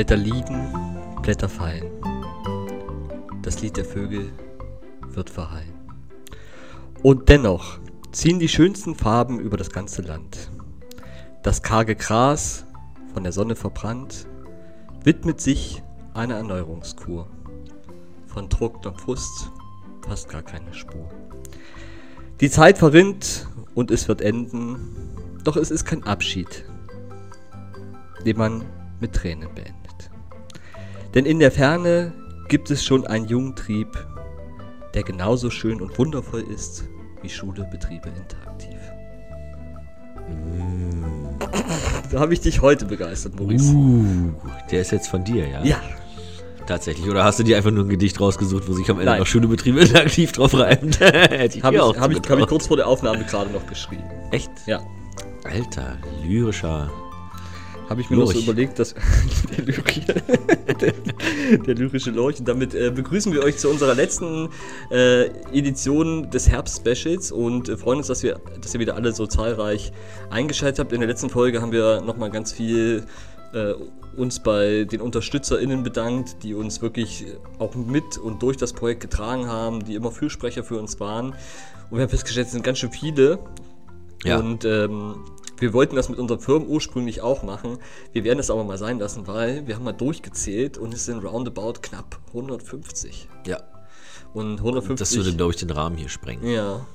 Blätter liegen, Blätter fallen. Das Lied der Vögel wird verhallen. Und dennoch ziehen die schönsten Farben über das ganze Land. Das karge Gras, von der Sonne verbrannt, widmet sich einer Erneuerungskur. Von Druck und Frust fast gar keine Spur. Die Zeit verrinnt und es wird enden, doch es ist kein Abschied, den man mit Tränen beendet. Denn in der Ferne gibt es schon einen jungen Trieb, der genauso schön und wundervoll ist wie Schule, Betriebe interaktiv. Da habe ich dich heute begeistert, Maurice. Uh, der ist jetzt von dir, ja? Ja, Tatsächlich. Oder hast du dir einfach nur ein Gedicht rausgesucht, wo sich am Ende Nein. noch Schulbetriebe interaktiv drauf reimt? Hätte ich habe mir ich, auch hab ich, hab ich kurz vor der Aufnahme gerade noch geschrieben. Echt? Ja, Alter, lyrischer. Habe ich mir noch so Lurch. überlegt, dass der, Lyri der, der lyrische Lorch. Und damit äh, begrüßen wir euch zu unserer letzten äh, Edition des Herbst-Specials und äh, freuen uns, dass, wir, dass ihr wieder alle so zahlreich eingeschaltet habt. In der letzten Folge haben wir nochmal ganz viel äh, uns bei den UnterstützerInnen bedankt, die uns wirklich auch mit und durch das Projekt getragen haben, die immer Fürsprecher für uns waren. Und wir haben festgestellt, es sind ganz schön viele. Ja. Und ähm, wir wollten das mit unseren Firmen ursprünglich auch machen. Wir werden es aber mal sein lassen, weil wir haben mal durchgezählt und es sind roundabout knapp 150. Ja. Und 150. Das würde, glaube ich, den Rahmen hier sprengen. ja.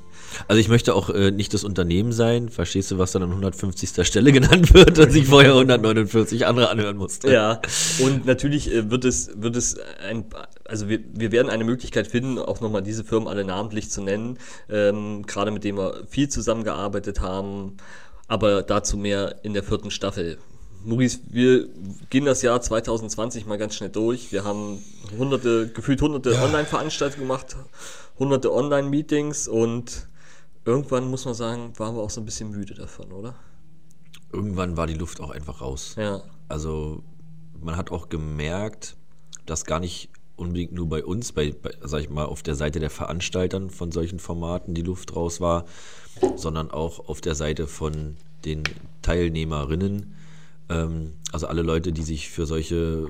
Also ich möchte auch äh, nicht das Unternehmen sein, verstehst du, was dann an 150. Stelle genannt wird und sich vorher 149 andere anhören musste. Ja, und natürlich äh, wird es, wird es ein, also wir, wir werden eine Möglichkeit finden, auch nochmal diese Firmen alle namentlich zu nennen, ähm, gerade mit denen wir viel zusammengearbeitet haben, aber dazu mehr in der vierten Staffel. Maurice, wir gehen das Jahr 2020 mal ganz schnell durch. Wir haben hunderte, gefühlt hunderte Online-Veranstaltungen gemacht, hunderte Online-Meetings und irgendwann muss man sagen, waren wir auch so ein bisschen müde davon, oder? Irgendwann war die Luft auch einfach raus. Ja. Also man hat auch gemerkt, dass gar nicht unbedingt nur bei uns, bei, bei, sag ich mal, auf der Seite der Veranstaltern von solchen Formaten die Luft raus war, sondern auch auf der Seite von den Teilnehmerinnen. Ähm, also alle Leute, die sich für solche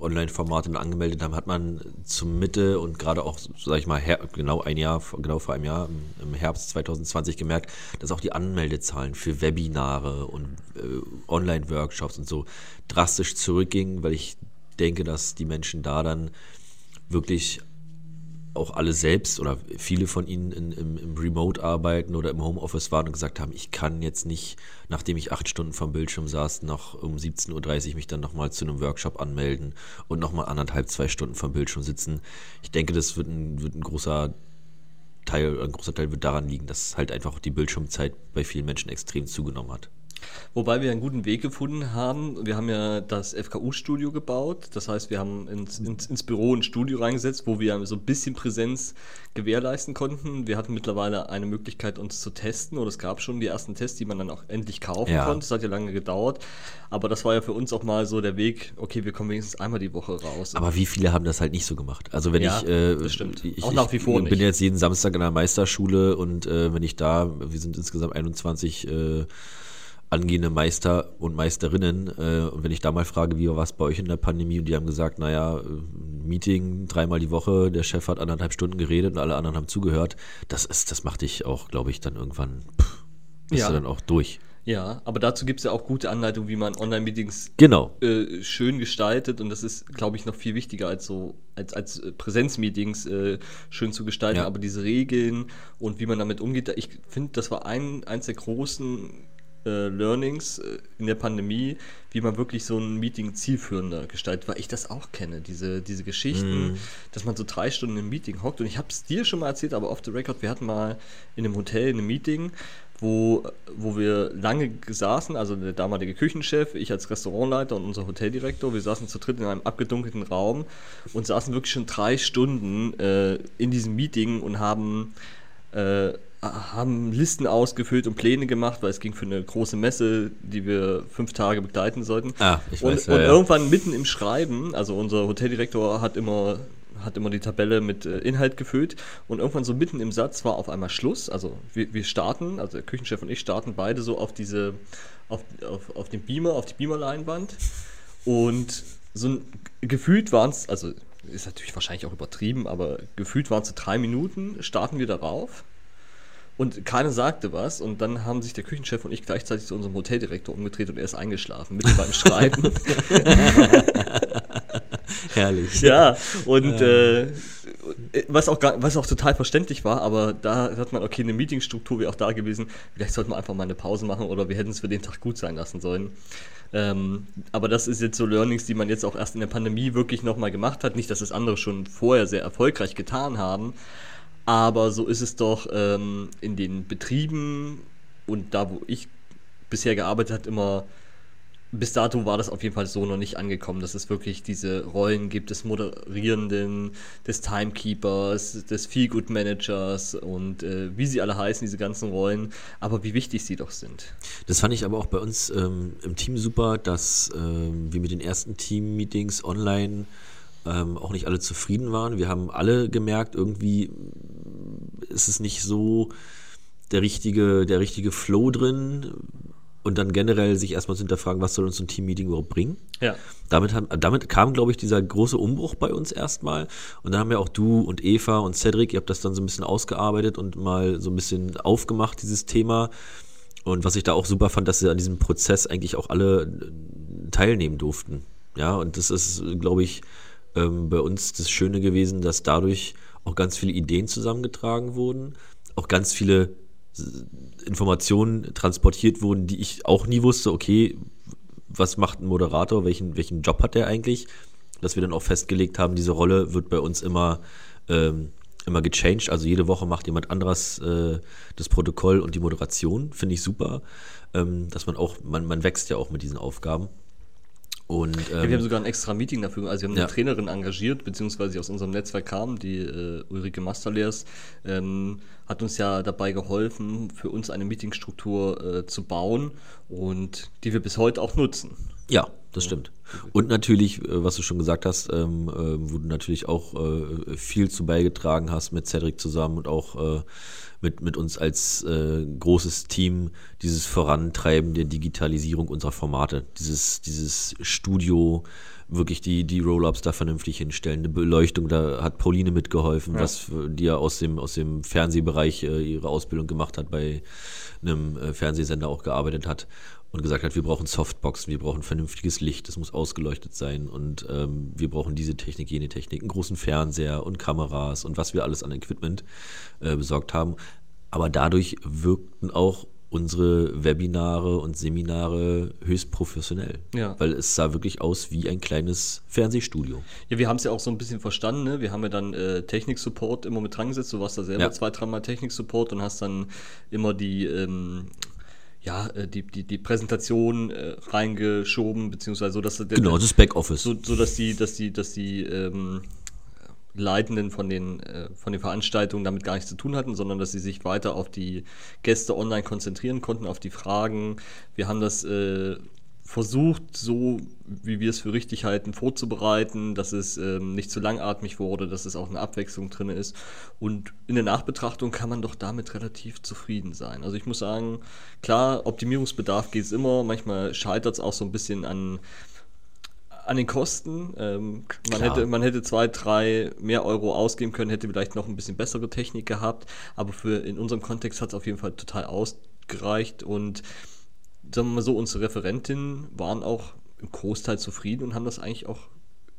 Online-Formate angemeldet haben, hat man zum Mitte und gerade auch, sag ich mal, genau ein Jahr, genau vor einem Jahr, im, im Herbst 2020 gemerkt, dass auch die Anmeldezahlen für Webinare und äh, Online-Workshops und so drastisch zurückgingen, weil ich denke, dass die Menschen da dann wirklich auch alle selbst oder viele von ihnen in, im, im Remote arbeiten oder im Homeoffice waren und gesagt haben, ich kann jetzt nicht, nachdem ich acht Stunden vom Bildschirm saß, noch um 17.30 Uhr mich dann nochmal zu einem Workshop anmelden und nochmal anderthalb, zwei Stunden vom Bildschirm sitzen. Ich denke, das wird ein, wird ein großer Teil, ein großer Teil wird daran liegen, dass halt einfach die Bildschirmzeit bei vielen Menschen extrem zugenommen hat. Wobei wir einen guten Weg gefunden haben. Wir haben ja das FKU-Studio gebaut. Das heißt, wir haben ins, ins, ins Büro ein Studio reingesetzt, wo wir so ein bisschen Präsenz gewährleisten konnten. Wir hatten mittlerweile eine Möglichkeit, uns zu testen. Oder es gab schon die ersten Tests, die man dann auch endlich kaufen Ja. konnte. Das hat ja lange gedauert. Aber das war ja für uns auch mal so der Weg, okay, wir kommen wenigstens einmal die Woche raus. Aber wie viele haben das halt nicht so gemacht? Also wenn Ja, ich, äh, stimmt. ich, Auch nach wie vor ich bin nicht. jetzt jeden Samstag in der Meisterschule und äh, wenn ich da, wir sind insgesamt 21 äh, angehende Meister und Meisterinnen äh, und wenn ich da mal frage, wie war es bei euch in der Pandemie und die haben gesagt, naja, äh, Meeting dreimal die Woche, der Chef hat anderthalb Stunden geredet und alle anderen haben zugehört, das ist, das macht dich auch, glaube ich, dann irgendwann, pff, bist Ja. du dann auch durch. ja, aber dazu gibt es ja auch gute Anleitungen, wie man Online-Meetings Genau. äh, schön gestaltet und das ist, glaube ich, noch viel wichtiger als so als, als äh, Präsenzmeetings äh, schön zu gestalten. Ja. Aber diese Regeln und wie man damit umgeht, ich finde, das war ein eins der großen äh, Learnings äh, in der Pandemie, wie man wirklich so ein Meeting zielführender gestaltet, weil ich das auch kenne, diese, diese Geschichten, dass man so drei Stunden im Meeting hockt. Und ich habe es dir schon mal erzählt, aber off the record, wir hatten mal in einem Hotel ein Meeting, wo, wo wir lange saßen, also der damalige Küchenchef, ich als Restaurantleiter und unser Hoteldirektor, wir saßen zu dritt in einem abgedunkelten Raum und saßen wirklich schon drei Stunden äh, in diesem Meeting und haben, äh, haben Listen ausgefüllt und Pläne gemacht, weil es ging für eine große Messe, die wir fünf Tage begleiten sollten. Ah, ich und, weiß, ja, und ja. irgendwann mitten im Schreiben, also unser Hoteldirektor hat immer hat immer die Tabelle mit äh, Inhalt gefüllt und irgendwann so mitten im Satz war auf einmal Schluss. Also wir, wir starten, also der Küchenchef und ich starten beide so auf diese, auf, auf, auf den Beamer, auf die Beamerleinwand und so ein, gefühlt waren es, also ist natürlich wahrscheinlich auch übertrieben, aber gefühlt waren es so drei Minuten, starten wir darauf. Und keiner sagte was und dann haben sich der Küchenchef und ich gleichzeitig zu unserem Hoteldirektor umgedreht und er ist eingeschlafen, mitten beim Schreiben. Herrlich. Ja, und äh, was, auch gar, was auch total verständlich war, aber da hat man, okay, eine Meetingstruktur wäre auch da gewesen. Vielleicht sollten wir einfach mal eine Pause machen oder wir hätten es für den Tag gut sein lassen sollen. Ähm, aber das ist jetzt so Learnings, die man jetzt auch erst in der Pandemie wirklich nochmal gemacht hat. Nicht, dass es andere schon vorher sehr erfolgreich getan haben, aber so ist es doch ähm, in den Betrieben und da, wo ich bisher gearbeitet habe, immer bis dato war das auf jeden Fall so noch nicht angekommen, dass es wirklich diese Rollen gibt des Moderierenden, des Timekeepers, des Feelgood Managers und äh, wie sie alle heißen, diese ganzen Rollen, aber wie wichtig sie doch sind. Das fand ich aber auch bei uns ähm, im Team super, dass ähm, wir mit den ersten Team-Meetings online ähm, auch nicht alle zufrieden waren. Wir haben alle gemerkt, irgendwie ist es nicht so der richtige, der richtige Flow drin und dann generell sich erstmal zu hinterfragen, was soll uns ein Team-Meeting überhaupt bringen. Ja. Damit, haben, damit kam, glaube ich, dieser große Umbruch bei uns erstmal. Und dann haben ja auch du und Eva und Cedric, ihr habt das dann so ein bisschen ausgearbeitet und mal so ein bisschen aufgemacht, dieses Thema. Und was ich da auch super fand, dass sie an diesem Prozess eigentlich auch alle teilnehmen durften. Ja, und das ist, glaube ich, ähm, bei uns das Schöne gewesen, dass dadurch auch ganz viele Ideen zusammengetragen wurden, auch ganz viele Informationen transportiert wurden, die ich auch nie wusste, okay, was macht ein Moderator, welchen, welchen Job hat der eigentlich? Dass wir dann auch festgelegt haben, diese Rolle wird bei uns immer, ähm, immer gechanged. Also jede Woche macht jemand anderes äh, das Protokoll und die Moderation, finde ich super. Ähm, dass man auch, man, man wächst ja auch mit diesen Aufgaben. Und, ähm, ja, wir haben sogar ein extra Meeting dafür. Also wir haben eine ja. Trainerin engagiert, beziehungsweise aus unserem Netzwerk kam, die äh, Ulrike Masterleers, ähm, hat uns ja dabei geholfen, für uns eine Meetingstruktur äh, zu bauen und die wir bis heute auch nutzen. Ja, das stimmt. Und natürlich, äh, was du schon gesagt hast, ähm, äh, wo du natürlich auch äh, viel zu beigetragen hast mit Cedric zusammen und auch äh, mit, mit uns als äh, großes Team dieses Vorantreiben der Digitalisierung unserer Formate, dieses, dieses Studio, wirklich die, die Roll-Ups da vernünftig hinstellen, eine Beleuchtung, da hat Pauline mitgeholfen, ja. was die ja aus dem, aus dem Fernsehbereich äh, ihre Ausbildung gemacht hat, bei einem äh, Fernsehsender auch gearbeitet hat und gesagt hat, wir brauchen Softboxen, wir brauchen vernünftiges Licht, es muss ausgeleuchtet sein und ähm, wir brauchen diese Technik, jene Technik, einen großen Fernseher und Kameras und was wir alles an Equipment äh, besorgt haben. Aber dadurch wirkten auch unsere Webinare und Seminare höchst professionell. Ja. Weil es sah wirklich aus wie ein kleines Fernsehstudio. Ja, wir haben es ja auch so ein bisschen verstanden. Ne? Wir haben ja dann äh, Technik-Support immer mit dran gesetzt. Du warst da selber ja. zwei, dreimal Technik-Support und hast dann immer die ähm, ja, äh, die, die, die Präsentation äh, reingeschoben, beziehungsweise so, dass genau, das Backoffice. So, so dass die, dass die, dass die ähm, Leitenden von den, äh, von den Veranstaltungen damit gar nichts zu tun hatten, sondern dass sie sich weiter auf die Gäste online konzentrieren konnten, auf die Fragen. Wir haben das äh, versucht, so wie wir es für richtig halten, vorzubereiten, dass es ähm, nicht zu langatmig wurde, dass es auch eine Abwechslung drin ist. Und in der Nachbetrachtung kann man doch damit relativ zufrieden sein. Also ich muss sagen, klar, Optimierungsbedarf geht es immer. Manchmal scheitert es auch so ein bisschen an, an den Kosten. Ähm, man, hätte, man hätte zwei, drei mehr Euro ausgeben können, hätte vielleicht noch ein bisschen bessere Technik gehabt. Aber für in unserem Kontext hat es auf jeden Fall total ausgereicht und sagen wir mal so, unsere Referentinnen waren auch im Großteil zufrieden und haben das eigentlich auch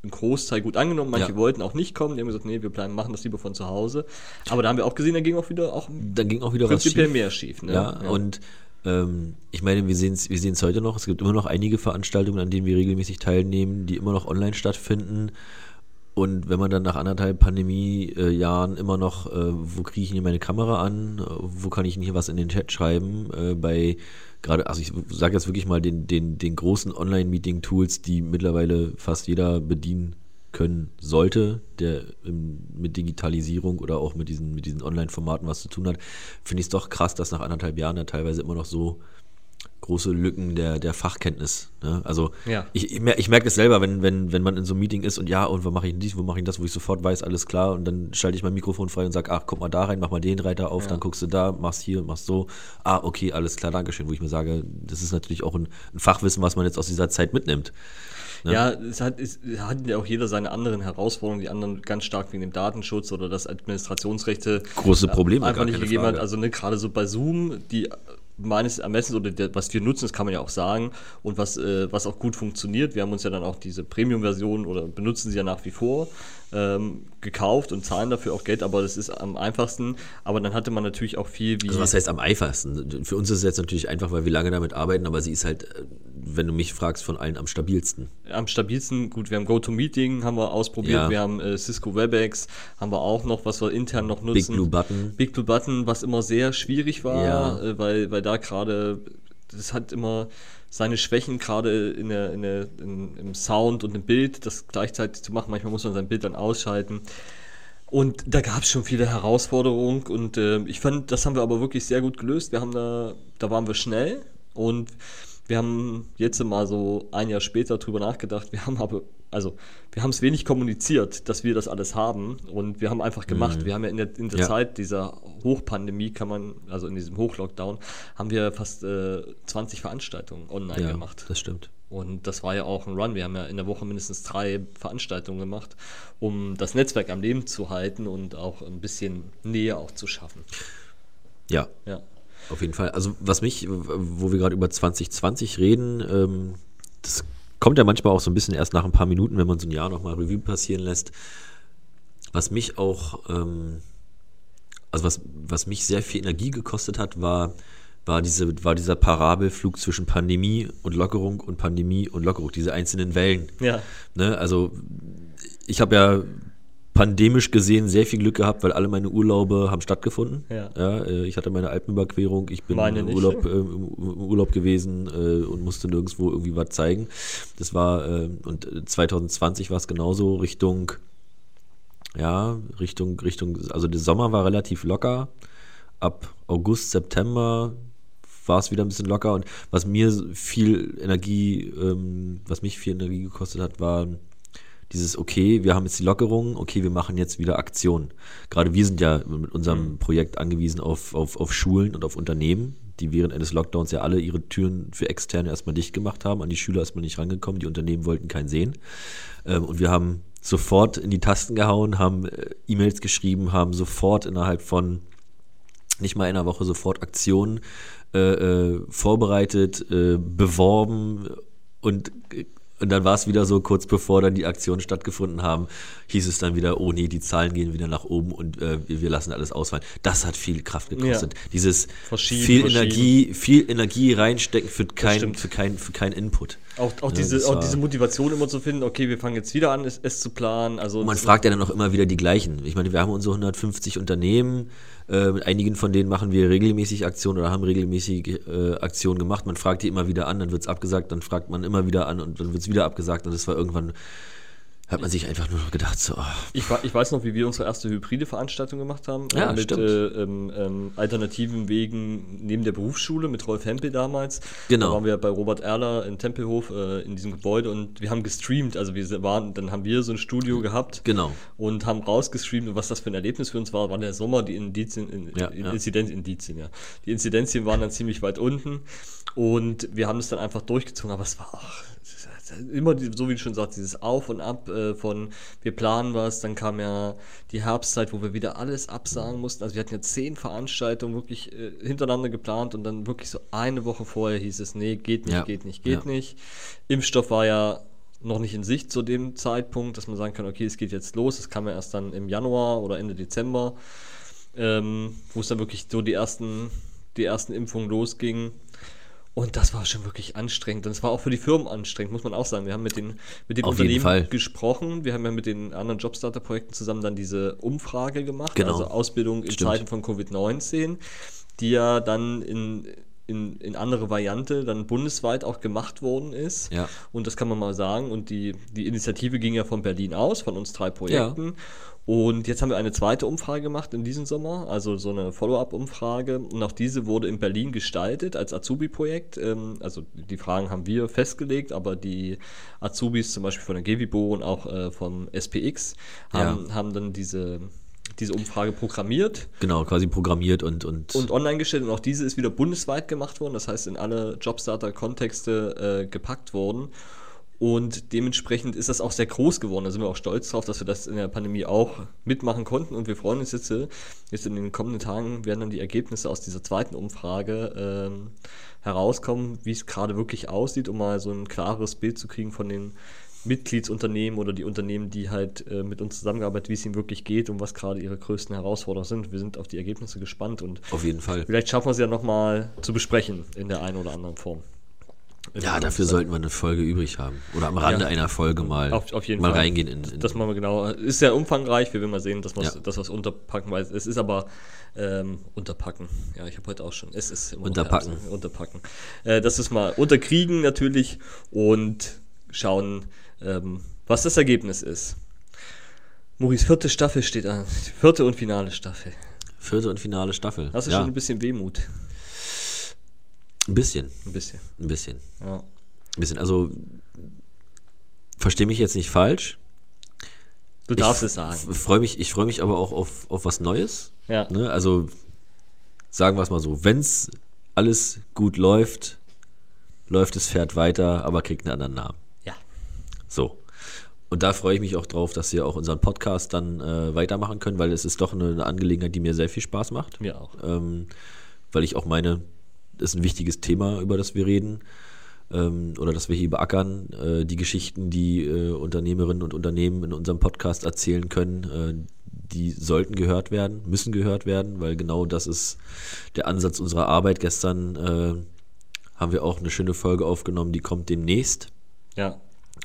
im Großteil gut angenommen. Manche ja. wollten auch nicht kommen, die haben gesagt, nee, wir bleiben, machen das lieber von zu Hause. Aber da haben wir auch gesehen, da ging auch wieder auch da ging auch wieder prinzipiell was schief. mehr schief. Ne? Ja, ja, und ähm, ich meine, wir sehen es wir heute noch. Es gibt immer noch einige Veranstaltungen, an denen wir regelmäßig teilnehmen, die immer noch online stattfinden. Und wenn man dann nach anderthalb Pandemiejahren immer noch, äh, wo kriege ich denn hier meine Kamera an, wo kann ich denn hier was in den Chat schreiben, äh, bei gerade, also ich sage jetzt wirklich mal den, den, den großen Online-Meeting-Tools, die mittlerweile fast jeder bedienen können sollte, der mit Digitalisierung oder auch mit diesen, mit diesen Online-Formaten was zu tun hat, finde ich es doch krass, dass nach anderthalb Jahren da teilweise immer noch so große Lücken der, der Fachkenntnis. Ne? Also Ja. ich, ich, mer- ich merke das selber, wenn, wenn, wenn man in so einem Meeting ist und ja, und wo mache ich denn dies, wo mache ich das, wo ich sofort weiß, alles klar, und dann schalte ich mein Mikrofon frei und sage, ach, guck mal da rein, mach mal den Reiter auf, Ja. dann guckst du da, machst hier, machst so. Ah, okay, alles klar, Dankeschön. Wo ich mir sage, das ist natürlich auch ein, ein Fachwissen, was man jetzt aus dieser Zeit mitnimmt. Ne? Ja, es hat, es hat ja auch jeder seine anderen Herausforderungen, die anderen ganz stark wegen dem Datenschutz oder das Administrationsrechte Große Probleme, einfach nicht gegeben hat. Frage. Also ne, gerade so bei Zoom, die meines Ermessens oder der, was wir nutzen, das kann man ja auch sagen und was, äh, was auch gut funktioniert. Wir haben uns ja dann auch diese Premium-Version oder benutzen sie ja nach wie vor ähm, gekauft und zahlen dafür auch Geld, aber das ist am einfachsten. Aber dann hatte man natürlich auch viel wie Also was heißt am einfachsten? Für uns ist es jetzt natürlich einfach, weil wir lange damit arbeiten, aber sie ist halt, äh, wenn du mich fragst, von allen am stabilsten. am stabilsten, gut, wir haben GoToMeeting, haben wir ausprobiert, Ja. wir haben äh, Cisco WebEx, haben wir auch noch, was wir intern noch nutzen. Big Blue Button. Big Blue Button, was immer sehr schwierig war, Ja. äh, weil, weil da gerade, das hat immer seine Schwächen, gerade in der, in der, in, im Sound und im Bild, das gleichzeitig zu machen. Manchmal muss man sein Bild dann ausschalten. Und da gab es schon viele Herausforderungen und äh, ich fand, das haben wir aber wirklich sehr gut gelöst. Wir haben da, da waren wir schnell und wir haben jetzt mal so ein Jahr später drüber nachgedacht. Wir haben aber, also wir haben es wenig kommuniziert, dass wir das alles haben und wir haben einfach gemacht. Wir haben ja in der, in der Ja. Zeit dieser Hochpandemie kann man, also in diesem Hochlockdown, haben wir fast äh, 20 Veranstaltungen online Ja, gemacht. das stimmt. Und das war ja auch ein Run. Wir haben ja in der Woche mindestens drei Veranstaltungen gemacht, um das Netzwerk am Leben zu halten und auch ein bisschen Nähe auch zu schaffen. Ja, Ja. Auf jeden Fall. Also was mich, wo wir gerade über 2020 reden, ähm, das kommt ja manchmal auch so ein bisschen erst nach ein paar Minuten, wenn man so ein Jahr nochmal Revue passieren lässt. Was mich auch, ähm, also was, was mich sehr viel Energie gekostet hat, war, war, diese, war dieser Parabelflug zwischen Pandemie und Lockerung und Pandemie und Lockerung, diese einzelnen Wellen. Ja. Ne? Also ich habe ja pandemisch gesehen sehr viel Glück gehabt, weil alle meine Urlaube haben stattgefunden. Ja. äh, ich hatte meine Alpenüberquerung, ich bin im. Urlaub, äh, im Urlaub gewesen äh, und musste nirgendwo irgendwie was zeigen. Das war, äh, und 2020 war es genauso Richtung, ja, Richtung, Richtung, also der Sommer war relativ locker. Ab August, September war es wieder ein bisschen locker und was mir viel Energie, ähm, was mich viel Energie gekostet hat, war dieses, okay, wir haben jetzt die Lockerung, okay, wir machen jetzt wieder Aktionen. Gerade wir sind ja mit unserem Projekt angewiesen auf, auf, auf Schulen und auf Unternehmen, die während eines Lockdowns ja alle ihre Türen für Externe erstmal dicht gemacht haben. An die Schüler ist man nicht rangekommen, die Unternehmen wollten keinen sehen. Ähm, und wir haben sofort in die Tasten gehauen, haben äh, E-Mails geschrieben, haben sofort innerhalb von nicht mal in einer Woche sofort Aktionen äh, äh, vorbereitet, äh, beworben und, und dann war es wieder so, kurz bevor dann die Aktionen stattgefunden haben, hieß es dann wieder, oh nee, die Zahlen gehen wieder nach oben und äh, wir, lassen alles ausfallen. Das hat viel Kraft gekostet. Dieses Verschieben, viel verschieben. Energie, viel Energie reinstecken für kein, stimmt. für kein, für kein Input. Auch, auch, Ja, diese, auch diese Motivation immer zu finden, okay, wir fangen jetzt wieder an, es, es zu planen. Also Und man fragt ja dann auch immer wieder die gleichen. Ich meine, wir haben unsere 150 Unternehmen, äh, mit einigen von denen machen wir regelmäßig Aktionen oder haben regelmäßig äh, Aktionen gemacht. Man fragt die immer wieder an, dann wird es abgesagt, dann fragt man immer wieder an und dann wird es wieder abgesagt und das war irgendwann, hat man sich einfach nur noch gedacht, so, ah, Ich, ich weiß noch, wie wir unsere erste hybride Veranstaltung gemacht haben. Ja, äh, mit äh, ähm, ähm, alternativen Wegen neben der Berufsschule mit Rolf Hempel damals. Genau. Da waren wir bei Robert Erler in Tempelhof äh, in diesem Gebäude und wir haben gestreamt. Also wir waren, dann haben wir so ein Studio gehabt genau. und haben rausgestreamt und was das für ein Erlebnis für uns war, war der Sommer, die Indizien, in, Ja, in, ja. Inzidenz, Indizien, ja. Die Inzidenzien waren dann ziemlich weit unten und wir haben es dann einfach durchgezogen, aber es war auch immer, so wie du schon sagst, dieses Auf und Ab äh, von wir planen was, dann kam ja die Herbstzeit, wo wir wieder alles absagen mussten. Also wir hatten ja zehn Veranstaltungen wirklich äh, hintereinander geplant und dann wirklich so eine Woche vorher hieß es, nee, geht nicht, Ja. geht nicht, geht Ja. nicht. Impfstoff war ja noch nicht in Sicht zu dem Zeitpunkt, dass man sagen kann, okay, es geht jetzt los. Es kam ja erst dann im Januar oder Ende Dezember, ähm, wo es dann wirklich so die ersten, die ersten Impfungen losgingen. Und das war schon wirklich anstrengend. Und es war auch für die Firmen anstrengend, muss man auch sagen. Wir haben mit den, mit den Auf Unternehmen gesprochen. Wir haben ja mit den anderen Jobstarter-Projekten zusammen dann diese Umfrage gemacht, Genau. also Ausbildung in Stimmt. Zeiten von Covid-19, die ja dann in, in, in andere Variante dann bundesweit auch gemacht worden ist. Ja. Und das kann man mal sagen. Und die, die Initiative ging ja von Berlin aus, von uns drei Projekten. Und jetzt haben wir eine zweite Umfrage gemacht in diesem Sommer, also so eine Follow-up-Umfrage. Und auch diese wurde in Berlin gestaltet als Azubi-Projekt. Ähm, also die Fragen haben wir festgelegt, aber die Azubis zum Beispiel von der Gewibo und auch äh, vom SPX haben, Ja. haben dann diese, diese Umfrage programmiert Genau, quasi programmiert und, und, und online gestellt. Und auch diese ist wieder bundesweit gemacht worden, das heißt in alle Jobstarter-Kontexte äh, gepackt worden. Und dementsprechend ist das auch sehr groß geworden. Da sind wir auch stolz drauf, dass wir das in der Pandemie auch mitmachen konnten. Und wir freuen uns jetzt, äh, jetzt in den kommenden Tagen werden dann die Ergebnisse aus dieser zweiten Umfrage ähm, herauskommen, wie es gerade wirklich aussieht, um mal so ein klares Bild zu kriegen von den Mitgliedsunternehmen oder die Unternehmen, die halt äh, mit uns zusammengearbeitet, wie es ihnen wirklich geht und was gerade ihre größten Herausforderungen sind. Wir sind auf die Ergebnisse gespannt und auf jeden Fall. vielleicht schaffen wir es ja nochmal zu besprechen in der einen oder anderen Form. Ja, dafür sollten wir eine Folge übrig haben. Oder am Rande Ja. einer Folge mal, Auf- auf jeden mal Fall. reingehen in, in Das machen wir genau. Ist sehr umfangreich. Wir werden mal sehen, dass wir es Ja. unterpacken, weil es ist aber ähm, unterpacken. Ja, ich habe heute auch schon. Es ist immer Unterpacken. Herbst, unterpacken. Äh, das ist mal unterkriegen natürlich und schauen, ähm, was das Ergebnis ist. Maurice, vierte Staffel steht an. Vierte und finale Staffel. vierte und finale Staffel. Hast du ja, schon ein bisschen Wehmut? Ein bisschen, Ein bisschen. ein bisschen, Ja. ein bisschen. Also verstehe mich jetzt nicht falsch. Du darfst es sagen. Ich freue mich, ich freue mich aber auch auf, auf was Neues. Ja. Ne? Also sagen wir es mal so, wenn es alles gut läuft, läuft das Pferd weiter, aber kriegt einen anderen Namen. Ja. So. Und da freue ich mich auch drauf, dass wir auch unseren Podcast dann äh, weitermachen können, weil es ist doch eine, eine Angelegenheit, die mir sehr viel Spaß macht. Mir auch. Ähm, weil ich auch meine, ist ein wichtiges Thema, über das wir reden. Ähm, oder dass wir hier beackern, äh, die Geschichten, die äh, Unternehmerinnen und Unternehmen in unserem Podcast erzählen können, äh, die sollten gehört werden, müssen gehört werden, weil genau das ist der Ansatz unserer Arbeit. Gestern äh, haben wir auch eine schöne Folge aufgenommen, die kommt demnächst. Ja.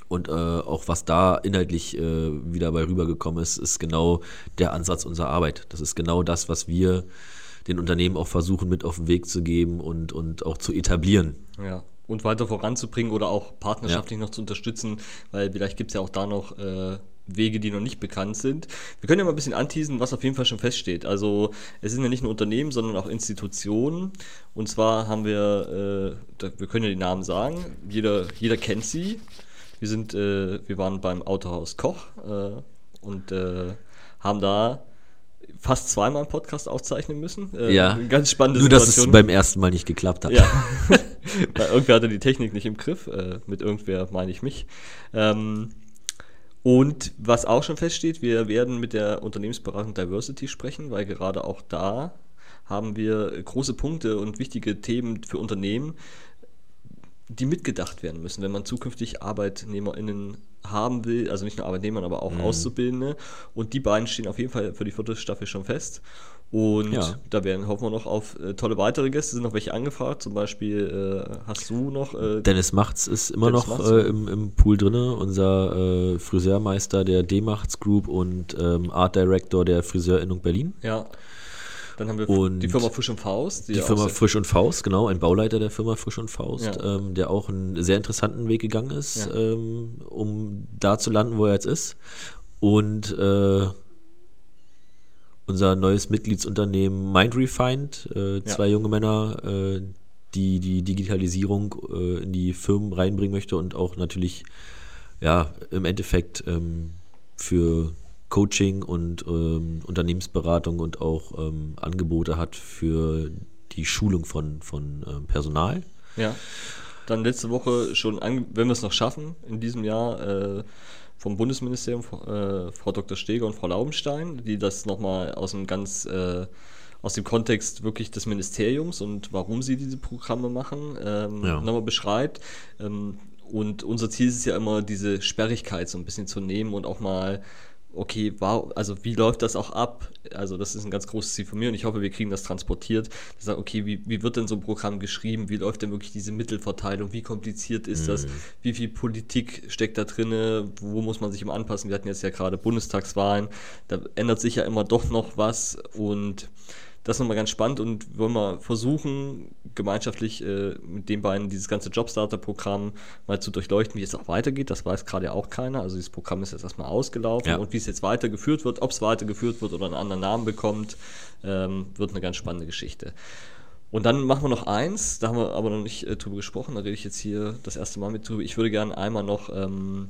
Und äh, auch was da inhaltlich äh, wieder bei rübergekommen ist, ist genau der Ansatz unserer Arbeit. Das ist genau das, was wir den Unternehmen auch versuchen mit auf den Weg zu geben und, und auch zu etablieren. Ja. Und weiter voranzubringen oder auch partnerschaftlich noch zu unterstützen, weil vielleicht gibt es ja auch da noch äh, Wege, die noch nicht bekannt sind. Wir können ja mal ein bisschen anteasen, was auf jeden Fall schon feststeht. Also es sind ja nicht nur Unternehmen, sondern auch Institutionen. Und zwar haben wir, äh, wir können ja die Namen sagen, jeder, jeder kennt sie. Wir sind, äh, wir waren beim Autohaus Koch äh, und äh, haben da fast zweimal einen Podcast aufzeichnen müssen. Äh, Ja. Ganz spannende Nur, dass es beim ersten Mal nicht geklappt hat. Ja. Weil irgendwer hatte die Technik nicht im Griff. Äh, mit irgendwer meine ich mich. Ähm, und was auch schon feststeht, wir werden mit der Unternehmensberatung Diversity sprechen, weil gerade auch da haben wir große Punkte und wichtige Themen für Unternehmen, die mitgedacht werden müssen, wenn man zukünftig ArbeitnehmerInnen haben will, also nicht nur Arbeitnehmer, aber auch Auszubildende. Und die beiden stehen auf jeden Fall für die vierte Staffel schon fest. Und Ja. da werden, hoffen wir noch auf äh, tolle weitere Gäste, sind noch welche angefragt. Zum Beispiel äh, hast du noch äh, Dennis Machts ist immer Dennis noch äh, im, im Pool drinne, unser äh, Friseurmeister der D-Machts Group und ähm, Art Director der Friseurinnung Berlin. ja. Dann haben wir Und die Firma Fisch und Faust. Die ja Firma Frisch und Faust, genau, ein Bauleiter der Firma Frisch und Faust, Ja. ähm, der auch einen sehr interessanten Weg gegangen ist, Ja. ähm, um da zu landen, wo er jetzt ist. Und äh, unser neues Mitgliedsunternehmen Mindrefined, äh, zwei junge Männer, äh, die die Digitalisierung äh, in die Firmen reinbringen möchte und auch natürlich ja im Endeffekt ähm, für Coaching und ähm, Unternehmensberatung und auch ähm, Angebote hat für die Schulung von, von ähm, Personal. Ja. Dann letzte Woche schon, an, wenn wir es noch schaffen, in diesem Jahr äh, vom Bundesministerium, äh, Frau Dr. Steger und Frau Laubenstein, die das nochmal aus dem ganz, äh, aus dem Kontext wirklich des Ministeriums und warum sie diese Programme machen, ähm, Ja. nochmal beschreibt. Ähm, und unser Ziel ist ja immer, diese Sperrigkeit so ein bisschen zu nehmen und auch mal okay, wow, also wie läuft das auch ab? Also das ist ein ganz großes Ziel von mir und ich hoffe, wir kriegen das transportiert. Ich sage, okay, wie, wie wird denn so ein Programm geschrieben? Wie läuft denn wirklich diese Mittelverteilung? Wie kompliziert ist das? Wie viel Politik steckt da drinne? Wo muss man sich immer anpassen? Wir hatten jetzt ja gerade Bundestagswahlen, da ändert sich ja immer doch noch was und das ist nochmal ganz spannend und wollen wir versuchen, gemeinschaftlich äh, mit den beiden dieses ganze Jobstarter-Programm mal zu durchleuchten, wie es auch weitergeht. Das weiß gerade ja auch keiner. Also dieses Programm ist jetzt erstmal ausgelaufen Ja. und wie es jetzt weitergeführt wird, ob es weitergeführt wird oder einen anderen Namen bekommt, ähm, wird eine ganz spannende Geschichte. Und dann machen wir noch eins, da haben wir aber noch nicht äh, drüber gesprochen, da rede ich jetzt hier das erste Mal mit drüber. Ich würde gerne einmal noch ähm,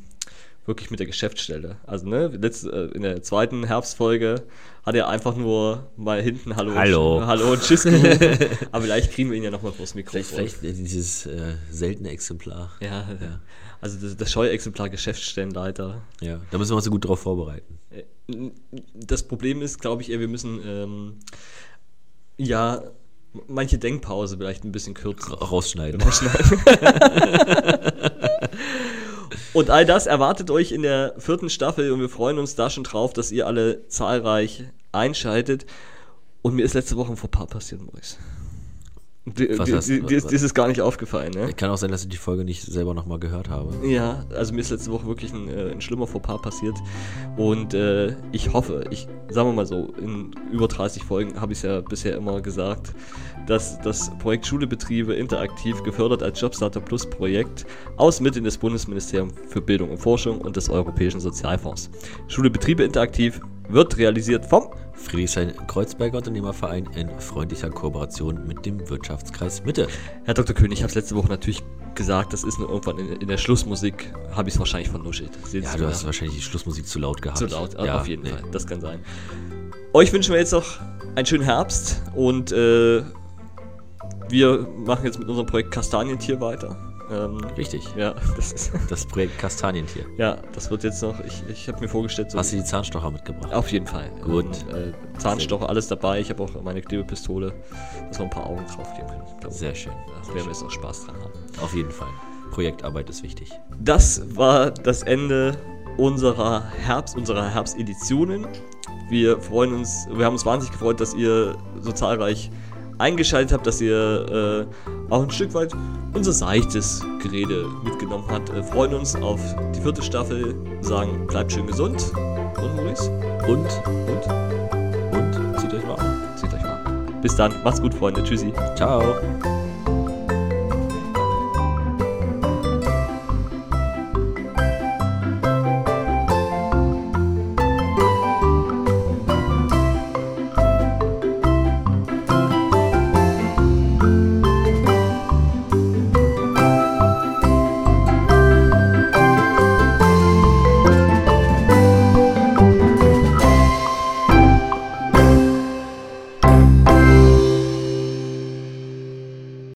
wirklich mit der Geschäftsstelle. Also ne, letzte, äh, in der zweiten Herbstfolge hat er einfach nur mal hinten Hallo, Hallo. Und, Hallo und Tschüss aber vielleicht kriegen wir ihn ja nochmal vors Mikrofon. Vielleicht, vielleicht dieses äh, seltene Exemplar. Ja, Ja. also das, das Scheuexemplar Geschäftsstellenleiter. Ja, da müssen wir uns so gut drauf vorbereiten. Äh, Das Problem ist, glaube ich, eher, wir müssen ähm, ja manche Denkpause vielleicht ein bisschen kürzen. Ra- Rausschneiden. Und all das erwartet euch in der vierten Staffel und wir freuen uns da schon drauf, dass ihr alle zahlreich einschaltet. Und mir ist letzte Woche ein Fauxpas passiert, Maurice. Dir, Was dir, hast- dir, dir, ist- gar nicht aufgefallen, ne? Kann auch sein, dass ich die Folge nicht selber nochmal gehört habe. Ja, also mir ist letzte Woche wirklich ein, äh, ein schlimmer Fauxpas passiert. Und äh, ich hoffe, ich sagen wir mal so, in über 30 Folgen habe ich es ja bisher immer gesagt, dass das Projekt Schulebetriebe interaktiv gefördert als Jobstarter Plus Projekt aus Mitteln des Bundesministeriums für Bildung und Forschung und des Europäischen Sozialfonds. Schulebetriebe interaktiv wird realisiert vom Friedrichshain-Kreuzberger Unternehmerverein in freundlicher Kooperation mit dem Wirtschaftskreis Mitte. Herr Dr. König, ich habe es letzte Woche natürlich gesagt, das ist nur irgendwann in, in der Schlussmusik, habe ich es wahrscheinlich vernuschelt. Sehen Ja, du hast wahrscheinlich die Schlussmusik zu laut gehabt. Zu laut, ja, auf jeden nee. Fall. Das kann sein. Euch wünschen wir jetzt noch einen schönen Herbst und äh, wir machen jetzt mit unserem Projekt Kastanientier weiter. Ähm, Richtig. ja, das ist, Das Projekt Kastanientier. ja, das wird jetzt noch, ich, ich habe mir vorgestellt, so Hast du die Zahnstocher mitgebracht? auf jeden Fall. Gut. Ähm, äh, Zahnstocher, alles dabei. Ich habe auch meine Klebepistole, dass wir ein paar Augen drauf geben können. Ich glaube, Sehr schön. Da werden wir jetzt auch Spaß dran haben. Auf jeden Fall. Projektarbeit ist wichtig. Das war das Ende unserer Herbst, unserer Herbsteditionen. Wir freuen uns, wir haben uns wahnsinnig gefreut, dass ihr so zahlreich eingeschaltet habt, dass ihr äh, auch ein Stück weit unser seichtes Gerede mitgenommen habt. Äh, freuen uns auf die vierte Staffel, sagen, bleibt schön gesund. Und Maurice? Und, Und und, zieht euch warm. zieht euch mal. Bis dann, macht's gut, Freunde. Tschüssi. Ciao.